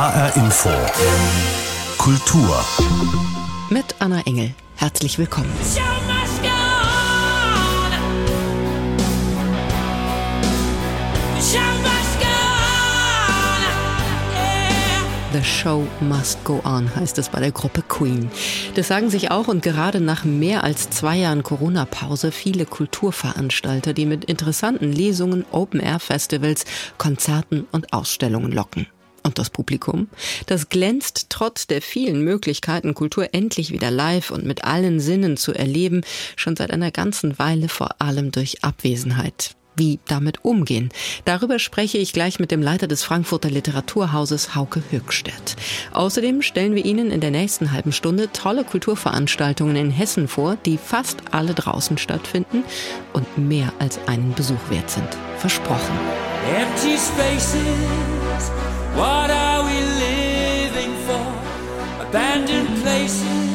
HR Info. Kultur. Mit Anna Engel. Herzlich willkommen. The Show Must Go On heißt es bei der Gruppe Queen. Das sagen sich auch und gerade nach mehr als zwei Jahren Corona-Pause viele Kulturveranstalter, die mit interessanten Lesungen, Open-Air-Festivals, Konzerten und Ausstellungen locken. Und das Publikum? Das glänzt trotz der vielen Möglichkeiten, Kultur endlich wieder live und mit allen Sinnen zu erleben, schon seit einer ganzen Weile vor allem durch Abwesenheit wie damit umgehen. Darüber spreche ich gleich mit dem Leiter des Frankfurter Literaturhauses Hauke Höckstedt. Außerdem stellen wir Ihnen in der nächsten halben Stunde tolle Kulturveranstaltungen in Hessen vor, die fast alle draußen stattfinden und mehr als einen Besuch wert sind. Versprochen. Empty spaces, what are we living for? Abandoned places.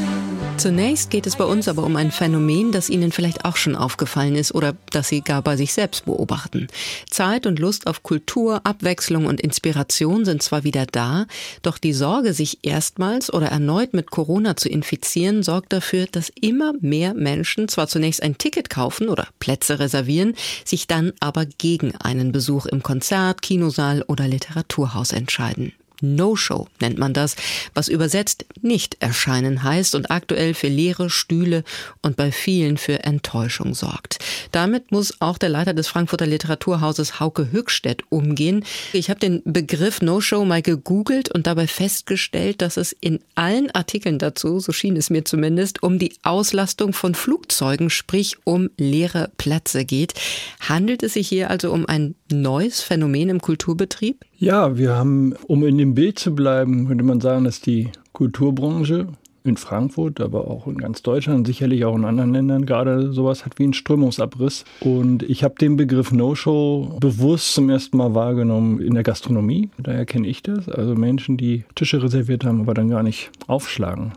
Zunächst geht es bei uns aber um ein Phänomen, das Ihnen vielleicht auch schon aufgefallen ist oder das Sie gar bei sich selbst beobachten. Zeit und Lust auf Kultur, Abwechslung und Inspiration sind zwar wieder da, doch die Sorge, sich erstmals oder erneut mit Corona zu infizieren, sorgt dafür, dass immer mehr Menschen zwar zunächst ein Ticket kaufen oder Plätze reservieren, sich dann aber gegen einen Besuch im Konzert, Kinosaal oder Literaturhaus entscheiden. No-Show nennt man das, was übersetzt nicht erscheinen heißt und aktuell für leere Stühle und bei vielen für Enttäuschung sorgt. Damit muss auch der Leiter des Frankfurter Literaturhauses Hauke Höckstedt umgehen. Ich habe den Begriff No-Show mal gegoogelt und dabei festgestellt, dass es in allen Artikeln dazu, so schien es mir zumindest, um die Auslastung von Flugzeugen, sprich um leere Plätze geht. Handelt es sich hier also um ein neues Phänomen im Kulturbetrieb? Ja, wir haben, um in dem Bild zu bleiben, könnte man sagen, dass die Kulturbranche in Frankfurt, aber auch in ganz Deutschland, sicherlich auch in anderen Ländern gerade sowas hat wie einen Strömungsabriss. Und ich habe den Begriff No-Show bewusst zum ersten Mal wahrgenommen in der Gastronomie. Daher kenne ich das. Also Menschen, die Tische reserviert haben, aber dann gar nicht aufschlagen.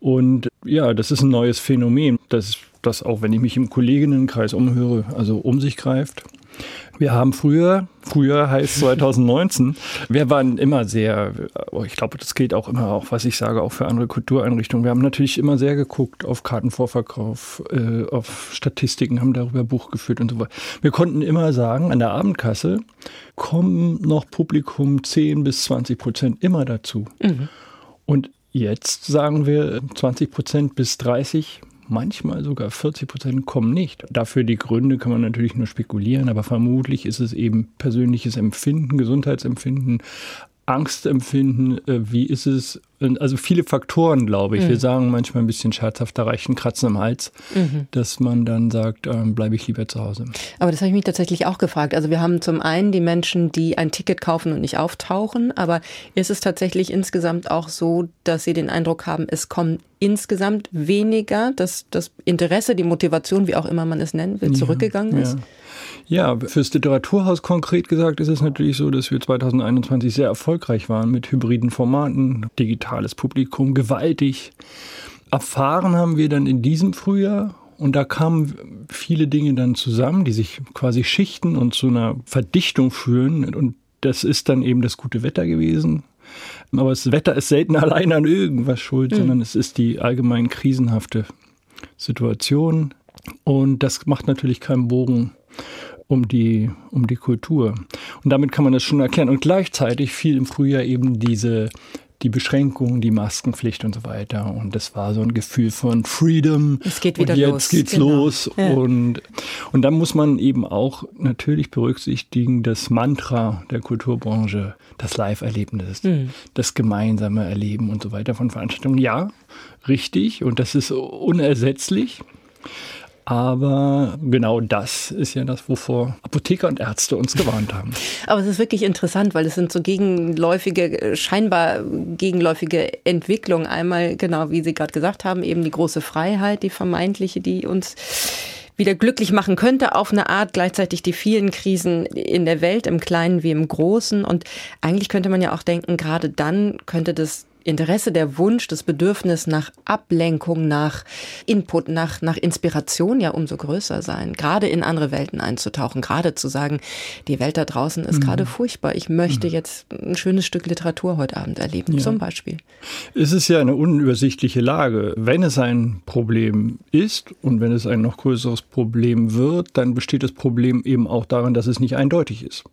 Und ja, das ist ein neues Phänomen, das, das auch, wenn ich mich im Kolleginnenkreis umhöre, also um sich greift. Wir haben früher, früher heißt 2019, wir waren immer sehr, oh, ich glaube, das geht auch immer auch, was ich sage, auch für andere Kultureinrichtungen. Wir haben natürlich immer sehr geguckt auf Kartenvorverkauf, äh, auf Statistiken, haben darüber Buch geführt und so weiter. Wir konnten immer sagen, an der Abendkasse kommen noch Publikum 10 bis 20 Prozent immer dazu. Mhm. Und jetzt sagen wir 20 Prozent bis 30 manchmal sogar 40 Prozent kommen nicht. Dafür die Gründe kann man natürlich nur spekulieren, aber vermutlich ist es eben persönliches Empfinden, Gesundheitsempfinden, Angstempfinden, äh, wie ist es? Also viele Faktoren, glaube ich. Mhm. Wir sagen manchmal ein bisschen scherzhaft, da reicht ein Kratzen am Hals, mhm. dass man dann sagt, ähm, bleibe ich lieber zu Hause. Aber das habe ich mich tatsächlich auch gefragt. Also wir haben zum einen die Menschen, die ein Ticket kaufen und nicht auftauchen, aber ist es tatsächlich insgesamt auch so, dass sie den Eindruck haben, es kommen insgesamt weniger, dass das Interesse, die Motivation, wie auch immer man es nennen will, zurückgegangen ja, ist? Ja. Fürs Literaturhaus konkret gesagt ist es natürlich so, dass wir 2021 sehr erfolgreich waren mit hybriden Formaten, digitales Publikum, gewaltig. Erfahren haben wir dann in diesem Frühjahr und da kamen viele Dinge dann zusammen, die sich quasi schichten und zu einer Verdichtung führen. Und das ist dann eben das gute Wetter gewesen. Aber das Wetter ist selten allein an irgendwas schuld, mhm. sondern es ist die allgemein krisenhafte Situation. Und das macht natürlich keinen Bogen um die, um die Kultur. Und damit kann man das schon erklären. Und gleichzeitig fiel im Frühjahr eben diese die Beschränkungen, die Maskenpflicht und so weiter. Und das war so ein Gefühl von Freedom. Es geht wieder und jetzt los. geht's genau. los. Ja. Und, und dann muss man eben auch natürlich berücksichtigen, das Mantra der Kulturbranche, das Live-Erlebnis, mhm. das gemeinsame Erleben und so weiter von Veranstaltungen. Ja, richtig. Und das ist unersetzlich. Aber genau das ist ja das, wovor Apotheker und Ärzte uns gewarnt haben. Aber es ist wirklich interessant, weil es sind so gegenläufige, scheinbar gegenläufige Entwicklungen. Einmal, genau wie Sie gerade gesagt haben, eben die große Freiheit, die vermeintliche, die uns wieder glücklich machen könnte auf eine Art, gleichzeitig die vielen Krisen in der Welt, im Kleinen wie im Großen. Und eigentlich könnte man ja auch denken, gerade dann könnte das Interesse, der Wunsch, das Bedürfnis nach Ablenkung, nach Input, nach, nach Inspiration ja umso größer sein, gerade in andere Welten einzutauchen, gerade zu sagen, die Welt da draußen ist mhm. gerade furchtbar. Ich möchte mhm. jetzt ein schönes Stück Literatur heute Abend erleben, ja. zum Beispiel. Es ist ja eine unübersichtliche Lage. Wenn es ein Problem ist und wenn es ein noch größeres Problem wird, dann besteht das Problem eben auch darin, dass es nicht eindeutig ist.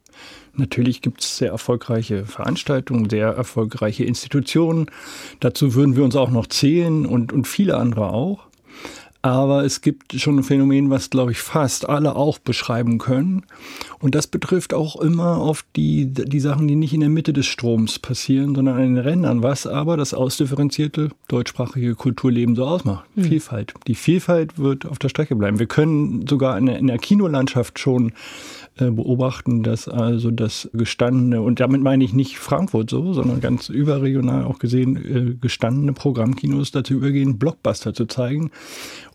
Natürlich gibt es sehr erfolgreiche Veranstaltungen, sehr erfolgreiche Institutionen. Dazu würden wir uns auch noch zählen und, und viele andere auch. Aber es gibt schon ein Phänomen, was, glaube ich, fast alle auch beschreiben können. Und das betrifft auch immer auf die, die Sachen, die nicht in der Mitte des Stroms passieren, sondern an den Rändern, was aber das ausdifferenzierte deutschsprachige Kulturleben so ausmacht. Mhm. Vielfalt. Die Vielfalt wird auf der Strecke bleiben. Wir können sogar in der, in der Kinolandschaft schon beobachten, dass also das gestandene, und damit meine ich nicht Frankfurt so, sondern ganz überregional auch gesehen, äh, gestandene Programmkinos dazu übergehen, Blockbuster zu zeigen,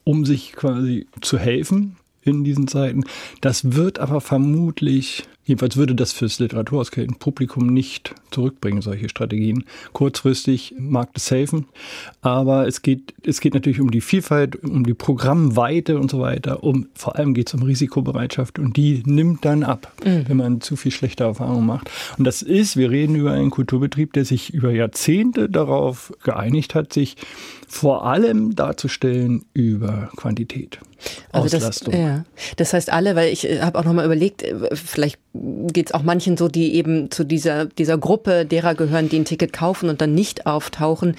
um sich quasi zu helfen in diesen Zeiten. Das wird aber vermutlich Jedenfalls würde das fürs Literaturhauspublikum nicht zurückbringen, solche Strategien. Kurzfristig mag das helfen, aber es geht, es geht natürlich um die Vielfalt, um die Programmweite und so weiter. Um, vor allem geht es um Risikobereitschaft und die nimmt dann ab, mhm. wenn man zu viel schlechte Erfahrungen macht. Und das ist, wir reden über einen Kulturbetrieb, der sich über Jahrzehnte darauf geeinigt hat, sich vor allem darzustellen über Quantität. Also das, ja. das heißt alle, weil ich äh, habe auch nochmal überlegt, äh, vielleicht geht es auch manchen so, die eben zu dieser, dieser Gruppe derer gehören, die ein Ticket kaufen und dann nicht auftauchen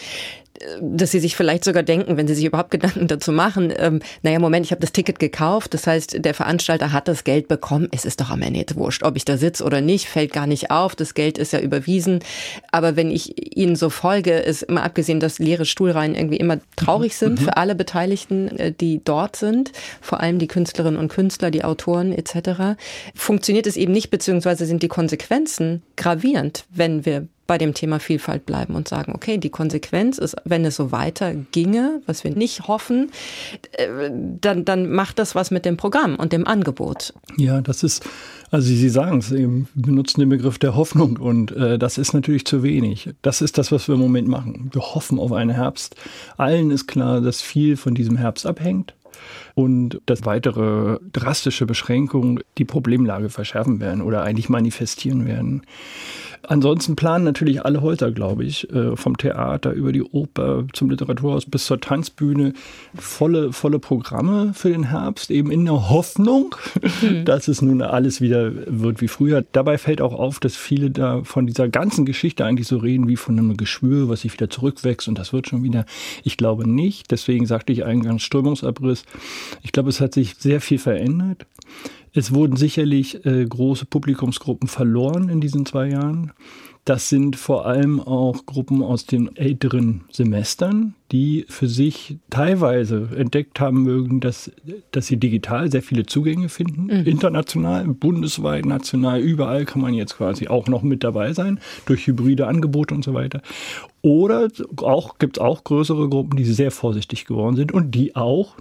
dass sie sich vielleicht sogar denken, wenn sie sich überhaupt Gedanken dazu machen, ähm, naja, Moment, ich habe das Ticket gekauft, das heißt, der Veranstalter hat das Geld bekommen, es ist doch am Ende wurscht, ob ich da sitze oder nicht, fällt gar nicht auf, das Geld ist ja überwiesen. Aber wenn ich ihnen so folge, ist immer abgesehen, dass leere Stuhlreihen irgendwie immer traurig sind mhm. für alle Beteiligten, äh, die dort sind, vor allem die Künstlerinnen und Künstler, die Autoren etc., funktioniert es eben nicht, beziehungsweise sind die Konsequenzen gravierend, wenn wir bei dem Thema Vielfalt bleiben und sagen, okay, die Konsequenz ist, wenn es so weiter ginge, was wir nicht hoffen, äh, dann, dann macht das was mit dem Programm und dem Angebot. Ja, das ist, also Sie sagen es, Sie benutzen den Begriff der Hoffnung und äh, das ist natürlich zu wenig. Das ist das, was wir im Moment machen. Wir hoffen auf einen Herbst. Allen ist klar, dass viel von diesem Herbst abhängt und dass weitere drastische Beschränkungen die Problemlage verschärfen werden oder eigentlich manifestieren werden. Ansonsten planen natürlich alle Häuser, glaube ich, äh, vom Theater über die Oper zum Literaturhaus bis zur Tanzbühne volle, volle Programme für den Herbst, eben in der Hoffnung, mhm. dass es nun alles wieder wird wie früher. Dabei fällt auch auf, dass viele da von dieser ganzen Geschichte eigentlich so reden wie von einem Geschwür, was sich wieder zurückwächst und das wird schon wieder. Ich glaube nicht. Deswegen sagte ich eingangs Strömungsabriss. Ich glaube, es hat sich sehr viel verändert. Es wurden sicherlich äh, große Publikumsgruppen verloren in diesen zwei Jahren. Das sind vor allem auch Gruppen aus den älteren Semestern, die für sich teilweise entdeckt haben mögen, dass, dass sie digital sehr viele Zugänge finden. Mhm. International, bundesweit, national, überall kann man jetzt quasi auch noch mit dabei sein, durch hybride Angebote und so weiter. Oder auch gibt es auch größere Gruppen, die sehr vorsichtig geworden sind und die auch,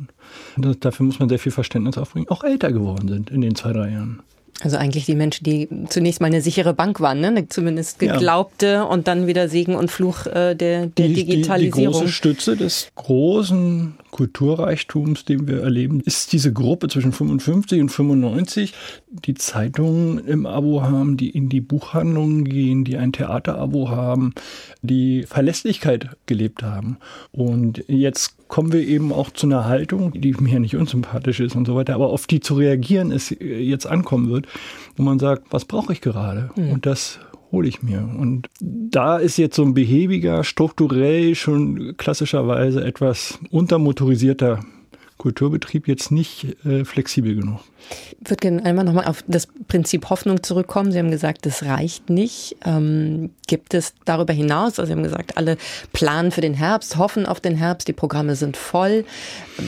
dafür muss man sehr viel Verständnis aufbringen, auch älter geworden sind in den zwei, drei Jahren. Also eigentlich die Menschen, die zunächst mal eine sichere Bank waren, ne? zumindest geglaubte ja. und dann wieder Segen und Fluch äh, der, der die, Digitalisierung. Die, die große Stütze des großen Kulturreichtums, den wir erleben, ist diese Gruppe zwischen 55 und 95, die Zeitungen im Abo haben, die in die Buchhandlungen gehen, die ein Theaterabo haben, die Verlässlichkeit gelebt haben. Und jetzt kommen wir eben auch zu einer Haltung, die mir nicht unsympathisch ist und so weiter, aber auf die zu reagieren es jetzt ankommen wird, wo man sagt, was brauche ich gerade? Mhm. Und das hole ich mir. Und da ist jetzt so ein behäbiger, strukturell schon klassischerweise etwas untermotorisierter Kulturbetrieb jetzt nicht äh, flexibel genug. Ich würde gerne einmal nochmal auf das Prinzip Hoffnung zurückkommen. Sie haben gesagt, das reicht nicht. Ähm, gibt es darüber hinaus, also Sie haben gesagt, alle planen für den Herbst, hoffen auf den Herbst, die Programme sind voll.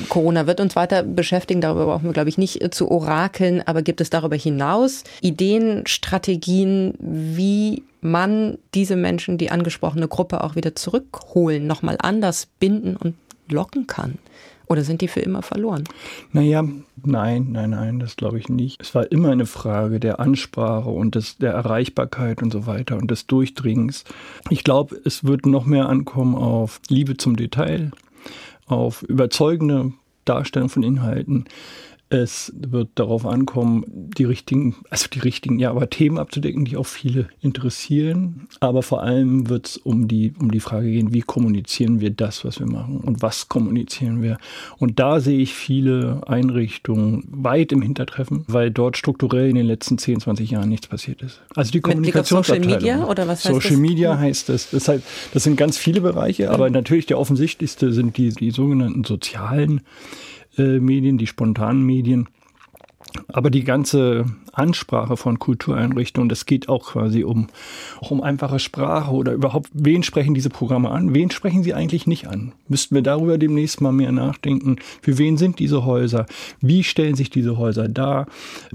Corona wird uns weiter beschäftigen, darüber brauchen wir, glaube ich, nicht zu orakeln, aber gibt es darüber hinaus Ideen, Strategien, wie man diese Menschen, die angesprochene Gruppe auch wieder zurückholen, nochmal anders binden und locken kann? Oder sind die für immer verloren? Naja, nein, nein, nein, das glaube ich nicht. Es war immer eine Frage der Ansprache und des, der Erreichbarkeit und so weiter und des Durchdringens. Ich glaube, es wird noch mehr ankommen auf Liebe zum Detail, auf überzeugende Darstellung von Inhalten, es wird darauf ankommen, die richtigen, also die richtigen, ja, aber Themen abzudecken, die auch viele interessieren. Aber vor allem wird es um die, um die Frage gehen, wie kommunizieren wir das, was wir machen und was kommunizieren wir. Und da sehe ich viele Einrichtungen weit im Hintertreffen, weil dort strukturell in den letzten 10, 20 Jahren nichts passiert ist. Also die Kommunikationsabteilung. Social Media oder was heißt Social das? Media heißt das. Das, heißt, das sind ganz viele Bereiche, aber natürlich der offensichtlichste sind die, die sogenannten sozialen Medien, die spontanen Medien. Aber die ganze Ansprache von Kultureinrichtungen, das geht auch quasi um, auch um einfache Sprache oder überhaupt, wen sprechen diese Programme an? Wen sprechen sie eigentlich nicht an? Müssten wir darüber demnächst mal mehr nachdenken? Für wen sind diese Häuser? Wie stellen sich diese Häuser dar?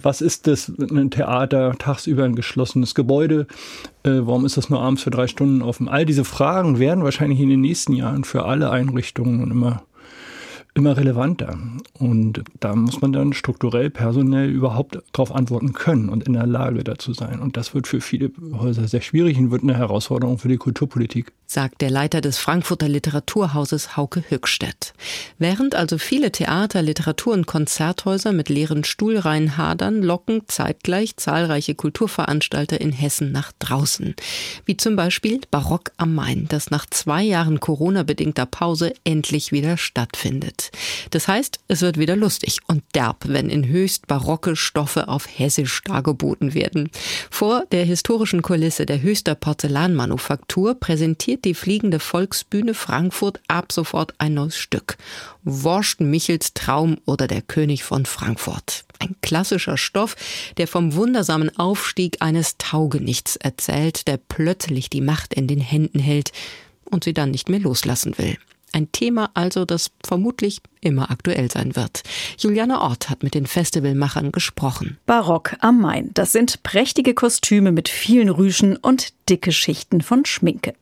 Was ist das, ein Theater, tagsüber ein geschlossenes Gebäude? Äh, warum ist das nur abends für drei Stunden offen? All diese Fragen werden wahrscheinlich in den nächsten Jahren für alle Einrichtungen immer immer relevanter. Und da muss man dann strukturell, personell überhaupt darauf antworten können und in der Lage dazu sein. Und das wird für viele Häuser sehr schwierig und wird eine Herausforderung für die Kulturpolitik sagt der Leiter des Frankfurter Literaturhauses Hauke Hückstedt. Während also viele Theater, Literatur- und Konzerthäuser mit leeren Stuhlreihen hadern, locken zeitgleich zahlreiche Kulturveranstalter in Hessen nach draußen. Wie zum Beispiel Barock am Main, das nach zwei Jahren Corona-bedingter Pause endlich wieder stattfindet. Das heißt, es wird wieder lustig und derb, wenn in höchst barocke Stoffe auf Hessisch dargeboten werden. Vor der historischen Kulisse der Höchster Porzellanmanufaktur präsentiert die Fliegende Volksbühne Frankfurt ab sofort ein neues Stück. Worscht Michels Traum oder der König von Frankfurt. Ein klassischer Stoff, der vom wundersamen Aufstieg eines Taugenichts erzählt, der plötzlich die Macht in den Händen hält und sie dann nicht mehr loslassen will. Ein Thema also, das vermutlich immer aktuell sein wird. Juliane Ort hat mit den Festivalmachern gesprochen. Barock am Main. Das sind prächtige Kostüme mit vielen Rüschen und dicke Schichten von Schminke.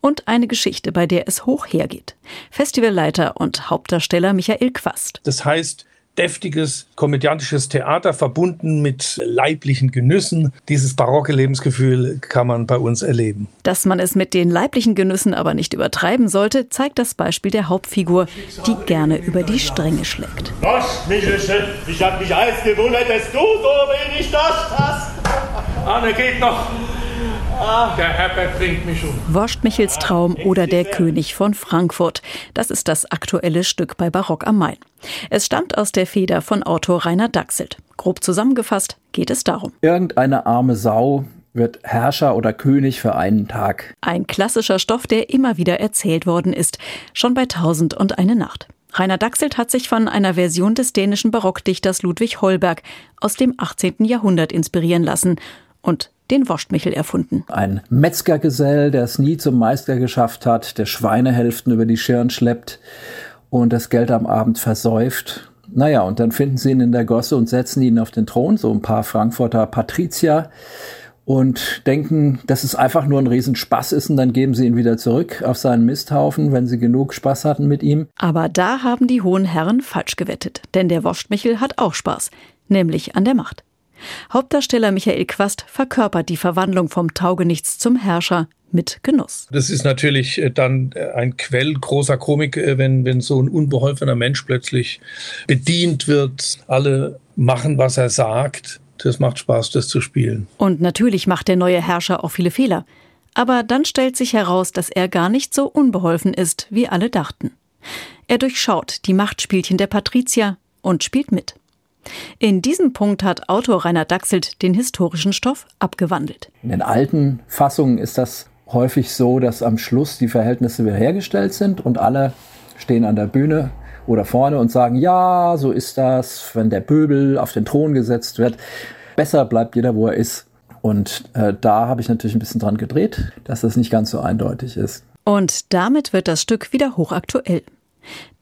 Und eine Geschichte, bei der es hoch hergeht. Festivalleiter und Hauptdarsteller Michael Quast. Das heißt, deftiges komödiantisches Theater verbunden mit leiblichen Genüssen. Dieses barocke Lebensgefühl kann man bei uns erleben. Dass man es mit den leiblichen Genüssen aber nicht übertreiben sollte, zeigt das Beispiel der Hauptfigur, die gerne über die Stränge schlägt. Was, Michelsche? Ich hab mich alles gewundert, dass du so wenig Dost hast. Anne geht noch. Ah, der Herbert bringt mich um. Worscht Michels Traum oder Der König von Frankfurt. Das ist das aktuelle Stück bei Barock am Main. Es stammt aus der Feder von Autor Rainer Dachselt. Grob zusammengefasst geht es darum. Irgendeine arme Sau wird Herrscher oder König für einen Tag. Ein klassischer Stoff, der immer wieder erzählt worden ist. Schon bei Tausend und eine Nacht. Rainer Dachselt hat sich von einer Version des dänischen Barockdichters Ludwig Holberg aus dem 18. Jahrhundert inspirieren lassen und den Wurstmichel erfunden. Ein Metzgergesell, der es nie zum Meister geschafft hat, der Schweinehälften über die Schirn schleppt und das Geld am Abend versäuft. Naja, und dann finden sie ihn in der Gosse und setzen ihn auf den Thron, so ein paar Frankfurter Patrizier und denken, dass es einfach nur ein Riesenspaß ist und dann geben sie ihn wieder zurück auf seinen Misthaufen, wenn sie genug Spaß hatten mit ihm. Aber da haben die hohen Herren falsch gewettet, denn der Wurstmichel hat auch Spaß, nämlich an der Macht. Hauptdarsteller Michael Quast verkörpert die Verwandlung vom Taugenichts zum Herrscher mit Genuss. Das ist natürlich äh, dann äh, ein Quell großer Komik, äh, wenn, wenn so ein unbeholfener Mensch plötzlich bedient wird. Alle machen, was er sagt. Das macht Spaß, das zu spielen. Und natürlich macht der neue Herrscher auch viele Fehler. Aber dann stellt sich heraus, dass er gar nicht so unbeholfen ist, wie alle dachten. Er durchschaut die Machtspielchen der Patrizier und spielt mit. In diesem Punkt hat Autor Rainer Dachselt den historischen Stoff abgewandelt. In den alten Fassungen ist das häufig so, dass am Schluss die Verhältnisse wiederhergestellt sind und alle stehen an der Bühne oder vorne und sagen, ja, so ist das, wenn der Pöbel auf den Thron gesetzt wird. Besser bleibt jeder, wo er ist. Und äh, da habe ich natürlich ein bisschen dran gedreht, dass das nicht ganz so eindeutig ist. Und damit wird das Stück wieder hochaktuell.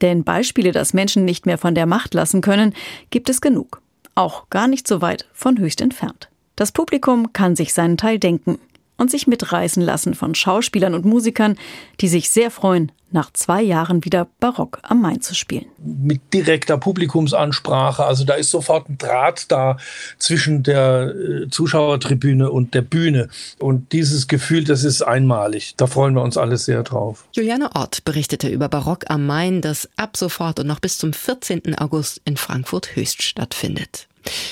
Denn Beispiele, dass Menschen nicht mehr von der Macht lassen können, gibt es genug. Auch gar nicht so weit von höchst entfernt. Das Publikum kann sich seinen Teil denken. Und sich mitreißen lassen von Schauspielern und Musikern, die sich sehr freuen, nach zwei Jahren wieder Barock am Main zu spielen. Mit direkter Publikumsansprache, also da ist sofort ein Draht da zwischen der äh, Zuschauertribüne und der Bühne. Und dieses Gefühl, das ist einmalig. Da freuen wir uns alle sehr drauf. Juliane Ort berichtete über Barock am Main, das ab sofort und noch bis zum 14. August in Frankfurt Höchst stattfindet.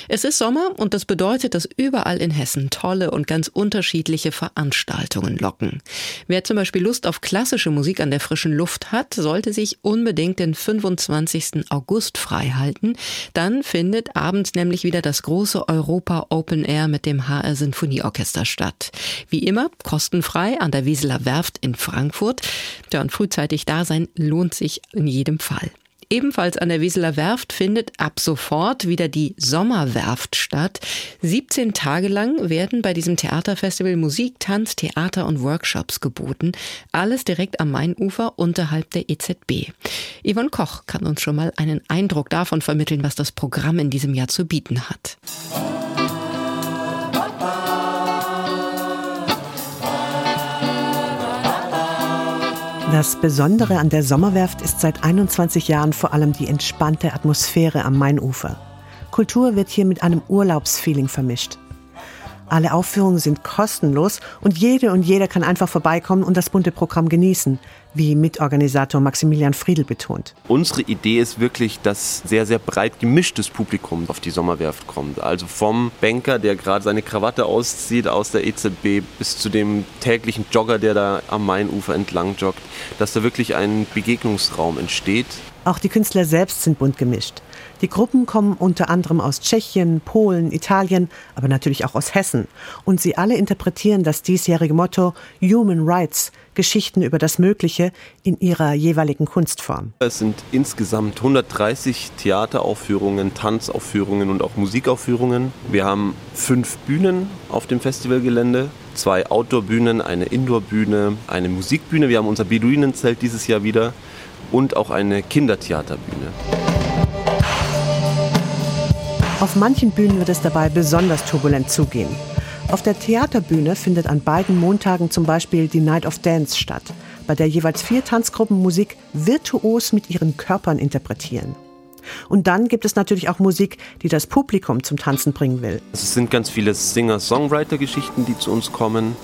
Es ist Sommer und das bedeutet, dass überall in Hessen tolle und ganz unterschiedliche Veranstaltungen locken. Wer zum Beispiel Lust auf klassische Musik an der frischen Luft hat, sollte sich unbedingt den 25. August freihalten. Dann findet abends nämlich wieder das große Europa Open Air mit dem HR Sinfonieorchester statt. Wie immer kostenfrei an der Wieseler Werft in Frankfurt. Ja, und frühzeitig da sein lohnt sich in jedem Fall. Ebenfalls an der Weseler Werft findet ab sofort wieder die Sommerwerft statt. 17 Tage lang werden bei diesem Theaterfestival Musik, Tanz, Theater und Workshops geboten. Alles direkt am Mainufer unterhalb der EZB. Yvonne Koch kann uns schon mal einen Eindruck davon vermitteln, was das Programm in diesem Jahr zu bieten hat. Das Besondere an der Sommerwerft ist seit 21 Jahren vor allem die entspannte Atmosphäre am Mainufer. Kultur wird hier mit einem Urlaubsfeeling vermischt. Alle Aufführungen sind kostenlos und jede und jeder kann einfach vorbeikommen und das bunte Programm genießen, wie Mitorganisator Maximilian Friedel betont. Unsere Idee ist wirklich, dass sehr, sehr breit gemischtes Publikum auf die Sommerwerft kommt. Also vom Banker, der gerade seine Krawatte auszieht aus der EZB, bis zu dem täglichen Jogger, der da am Mainufer entlang joggt, dass da wirklich ein Begegnungsraum entsteht. Auch die Künstler selbst sind bunt gemischt. Die Gruppen kommen unter anderem aus Tschechien, Polen, Italien, aber natürlich auch aus Hessen. Und sie alle interpretieren das diesjährige Motto Human Rights, Geschichten über das Mögliche in ihrer jeweiligen Kunstform. Es sind insgesamt 130 Theateraufführungen, Tanzaufführungen und auch Musikaufführungen. Wir haben fünf Bühnen auf dem Festivalgelände, zwei Outdoor-Bühnen, eine Indoor-Bühne, eine Musikbühne. Wir haben unser Beduinenzelt dieses Jahr wieder und auch eine Kindertheaterbühne. Auf manchen Bühnen wird es dabei besonders turbulent zugehen. Auf der Theaterbühne findet an beiden Montagen zum Beispiel die Night of Dance statt, bei der jeweils vier Tanzgruppen Musik virtuos mit ihren Körpern interpretieren. Und dann gibt es natürlich auch Musik, die das Publikum zum Tanzen bringen will. Es sind ganz viele Singer-Songwriter-Geschichten, die zu uns kommen,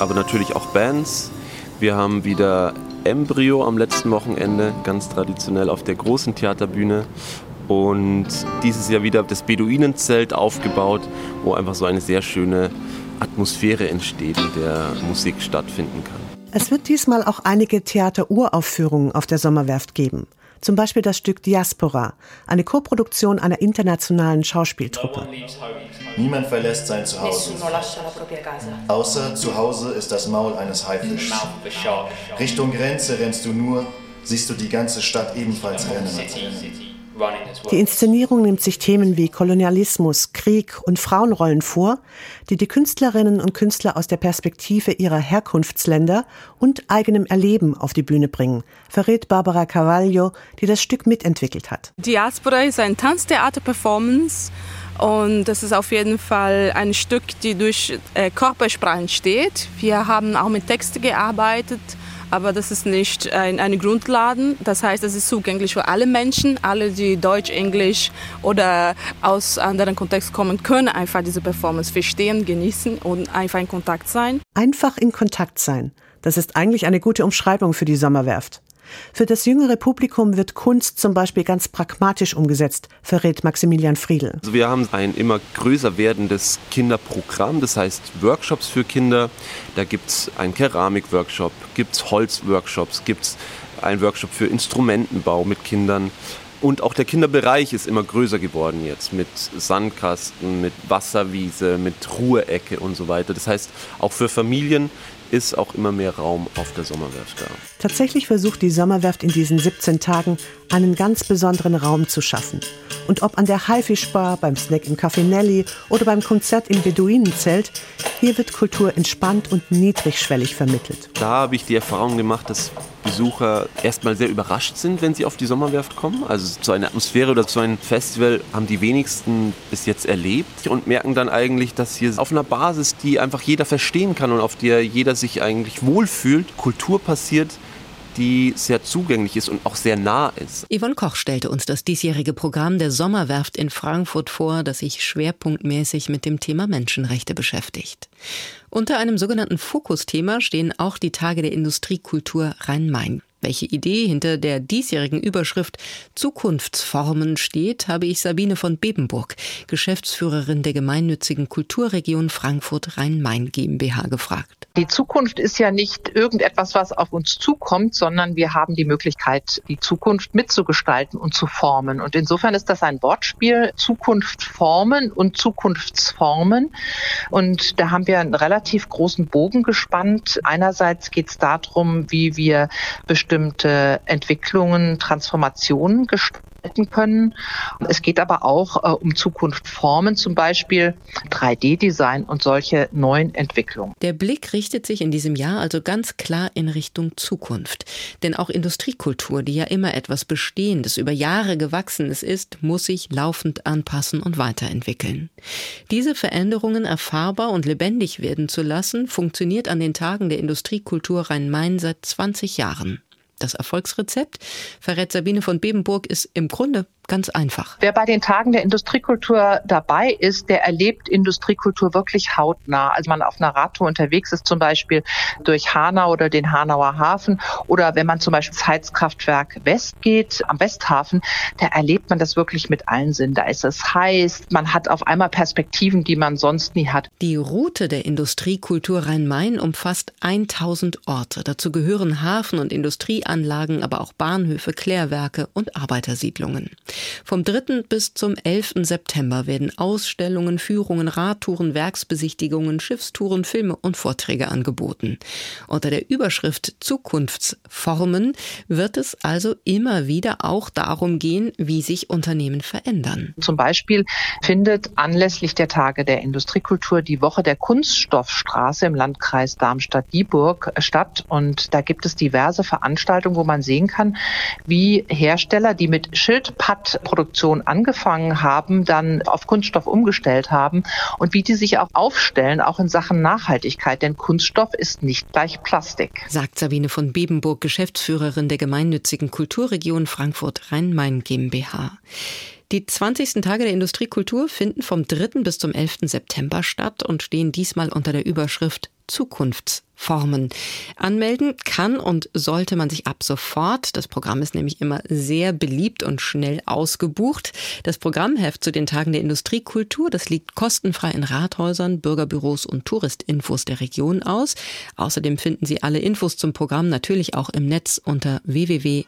aber natürlich auch Bands. Wir haben wieder Embryo am letzten Wochenende, ganz traditionell auf der großen Theaterbühne und dieses Jahr wieder das Beduinenzelt aufgebaut, wo einfach so eine sehr schöne Atmosphäre entsteht, in der Musik stattfinden kann. Es wird diesmal auch einige Theateruraufführungen auf der Sommerwerft geben. Zum Beispiel das Stück Diaspora, eine Koproduktion einer internationalen Schauspieltruppe. Niemand verlässt sein Zuhause. Außer zu Hause ist das Maul eines Haifischs. Richtung Grenze rennst du nur, siehst du die ganze Stadt ebenfalls rennen. Die Inszenierung nimmt sich Themen wie Kolonialismus, Krieg und Frauenrollen vor, die die Künstlerinnen und Künstler aus der Perspektive ihrer Herkunftsländer und eigenem Erleben auf die Bühne bringen, verrät Barbara Carvalho, die das Stück mitentwickelt hat. Diaspora ist ein Tanztheater-Performance und das ist auf jeden Fall ein Stück, die durch äh, Körpersprache entsteht. Wir haben auch mit Texten gearbeitet aber das ist nicht ein, eine Grundlage. Das heißt, es ist zugänglich für alle Menschen, alle, die Deutsch, Englisch oder aus anderen Kontexten kommen, können einfach diese Performance verstehen, genießen und einfach in Kontakt sein. Einfach in Kontakt sein. Das ist eigentlich eine gute Umschreibung für die Sommerwerft. Für das jüngere Publikum wird Kunst zum Beispiel ganz pragmatisch umgesetzt, verrät Maximilian Friedel. Also wir haben ein immer größer werdendes Kinderprogramm, das heißt Workshops für Kinder. Da gibt es einen Keramikworkshop, gibt es Holzworkshops, gibt es einen Workshop für Instrumentenbau mit Kindern. Und auch der Kinderbereich ist immer größer geworden jetzt mit Sandkasten, mit Wasserwiese, mit Ruheecke und so weiter. Das heißt, auch für Familien ist auch immer mehr Raum auf der Sommerwerft da. Tatsächlich versucht die Sommerwerft in diesen 17 Tagen einen ganz besonderen Raum zu schaffen. Und ob an der Haifischbar, beim Snack im Café Nelly oder beim Konzert im Beduinenzelt, Hier wird Kultur entspannt und niedrigschwellig vermittelt. Da habe ich die Erfahrung gemacht, dass Besucher erstmal sehr überrascht sind, wenn sie auf die Sommerwerft kommen. Also so eine Atmosphäre oder so ein Festival haben die wenigsten bis jetzt erlebt und merken dann eigentlich, dass hier auf einer Basis, die einfach jeder verstehen kann und auf der jeder sich eigentlich wohlfühlt, Kultur passiert, die sehr zugänglich ist und auch sehr nah ist. Yvonne Koch stellte uns das diesjährige Programm der Sommerwerft in Frankfurt vor, das sich schwerpunktmäßig mit dem Thema Menschenrechte beschäftigt. Unter einem sogenannten Fokusthema stehen auch die Tage der Industriekultur Rhein-Main. Welche Idee hinter der diesjährigen Überschrift Zukunftsformen steht, habe ich Sabine von Bebenburg, Geschäftsführerin der gemeinnützigen Kulturregion Frankfurt Rhein-Main GmbH, gefragt. Die Zukunft ist ja nicht irgendetwas, was auf uns zukommt, sondern wir haben die Möglichkeit, die Zukunft mitzugestalten und zu formen. Und insofern ist das ein Wortspiel, Zukunft formen und Zukunftsformen. Und da haben wir einen relativ großen Bogen gespannt. Einerseits geht es darum, wie wir bestimmte Entwicklungen, Transformationen gestalten gestalten können. Es geht aber auch äh, um Zukunftsformen, zum Beispiel 3D-Design und solche neuen Entwicklungen. Der Blick richtet sich in diesem Jahr also ganz klar in Richtung Zukunft. Denn auch Industriekultur, die ja immer etwas Bestehendes, über Jahre gewachsenes ist, muss sich laufend anpassen und weiterentwickeln. Diese Veränderungen erfahrbar und lebendig werden zu lassen, funktioniert an den Tagen der Industriekultur Rhein-Main seit 20 Jahren. Das Erfolgsrezept, verrät Sabine von Bebenburg, ist im Grunde ganz einfach. Wer bei den Tagen der Industriekultur dabei ist, der erlebt Industriekultur wirklich hautnah. Also man auf einer Radtour unterwegs ist, zum Beispiel durch Hanau oder den Hanauer Hafen oder wenn man zum Beispiel ins Heizkraftwerk West geht, am Westhafen, da erlebt man das wirklich mit allen Sinnen. Da ist es heiß, man hat auf einmal Perspektiven, die man sonst nie hat. Die Route der Industriekultur Rhein-Main umfasst 1000 Orte. Dazu gehören Hafen- und Industrieanlagen, aber auch Bahnhöfe, Klärwerke und Arbeitersiedlungen. Vom 3. bis zum 11. September werden Ausstellungen, Führungen, Radtouren, Werksbesichtigungen, Schiffstouren, Filme und Vorträge angeboten. Unter der Überschrift Zukunftsformen wird es also immer wieder auch darum gehen, wie sich Unternehmen verändern. Zum Beispiel findet anlässlich der Tage der Industriekultur die Woche der Kunststoffstraße im Landkreis Darmstadt-Dieburg statt. Und da gibt es diverse Veranstaltungen, wo man sehen kann, wie Hersteller, die mit Schildpatt Produktion angefangen haben, dann auf Kunststoff umgestellt haben und wie die sich auch aufstellen, auch in Sachen Nachhaltigkeit. Denn Kunststoff ist nicht gleich Plastik. Sagt Sabine von Bebenburg, Geschäftsführerin der gemeinnützigen Kulturregion Frankfurt Rhein-Main GmbH. Die 20. Tage der Industriekultur finden vom 3. bis zum 11. September statt und stehen diesmal unter der Überschrift Zukunftsformen. Anmelden kann und sollte man sich ab sofort. Das Programm ist nämlich immer sehr beliebt und schnell ausgebucht. Das Programmheft zu den Tagen der Industriekultur, das liegt kostenfrei in Rathäusern, Bürgerbüros und Touristinfos der Region aus. Außerdem finden Sie alle Infos zum Programm natürlich auch im Netz unter www.krfrm.de.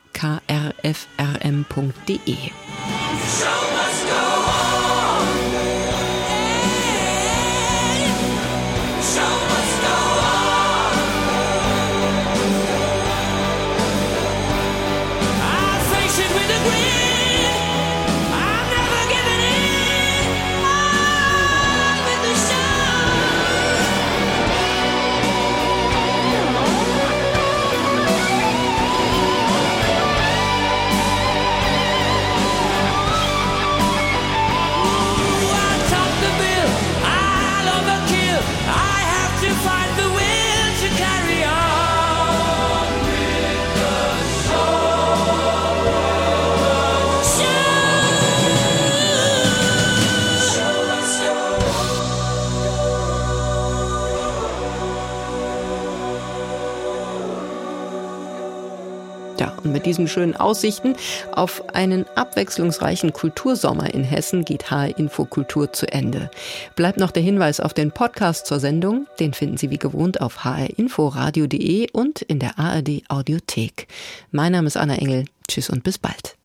diesen schönen Aussichten auf einen abwechslungsreichen Kultursommer in Hessen geht HR Info Kultur zu Ende. Bleibt noch der Hinweis auf den Podcast zur Sendung. Den finden Sie wie gewohnt auf hrinforadio.de und in der ARD Audiothek. Mein Name ist Anna Engel. Tschüss und bis bald.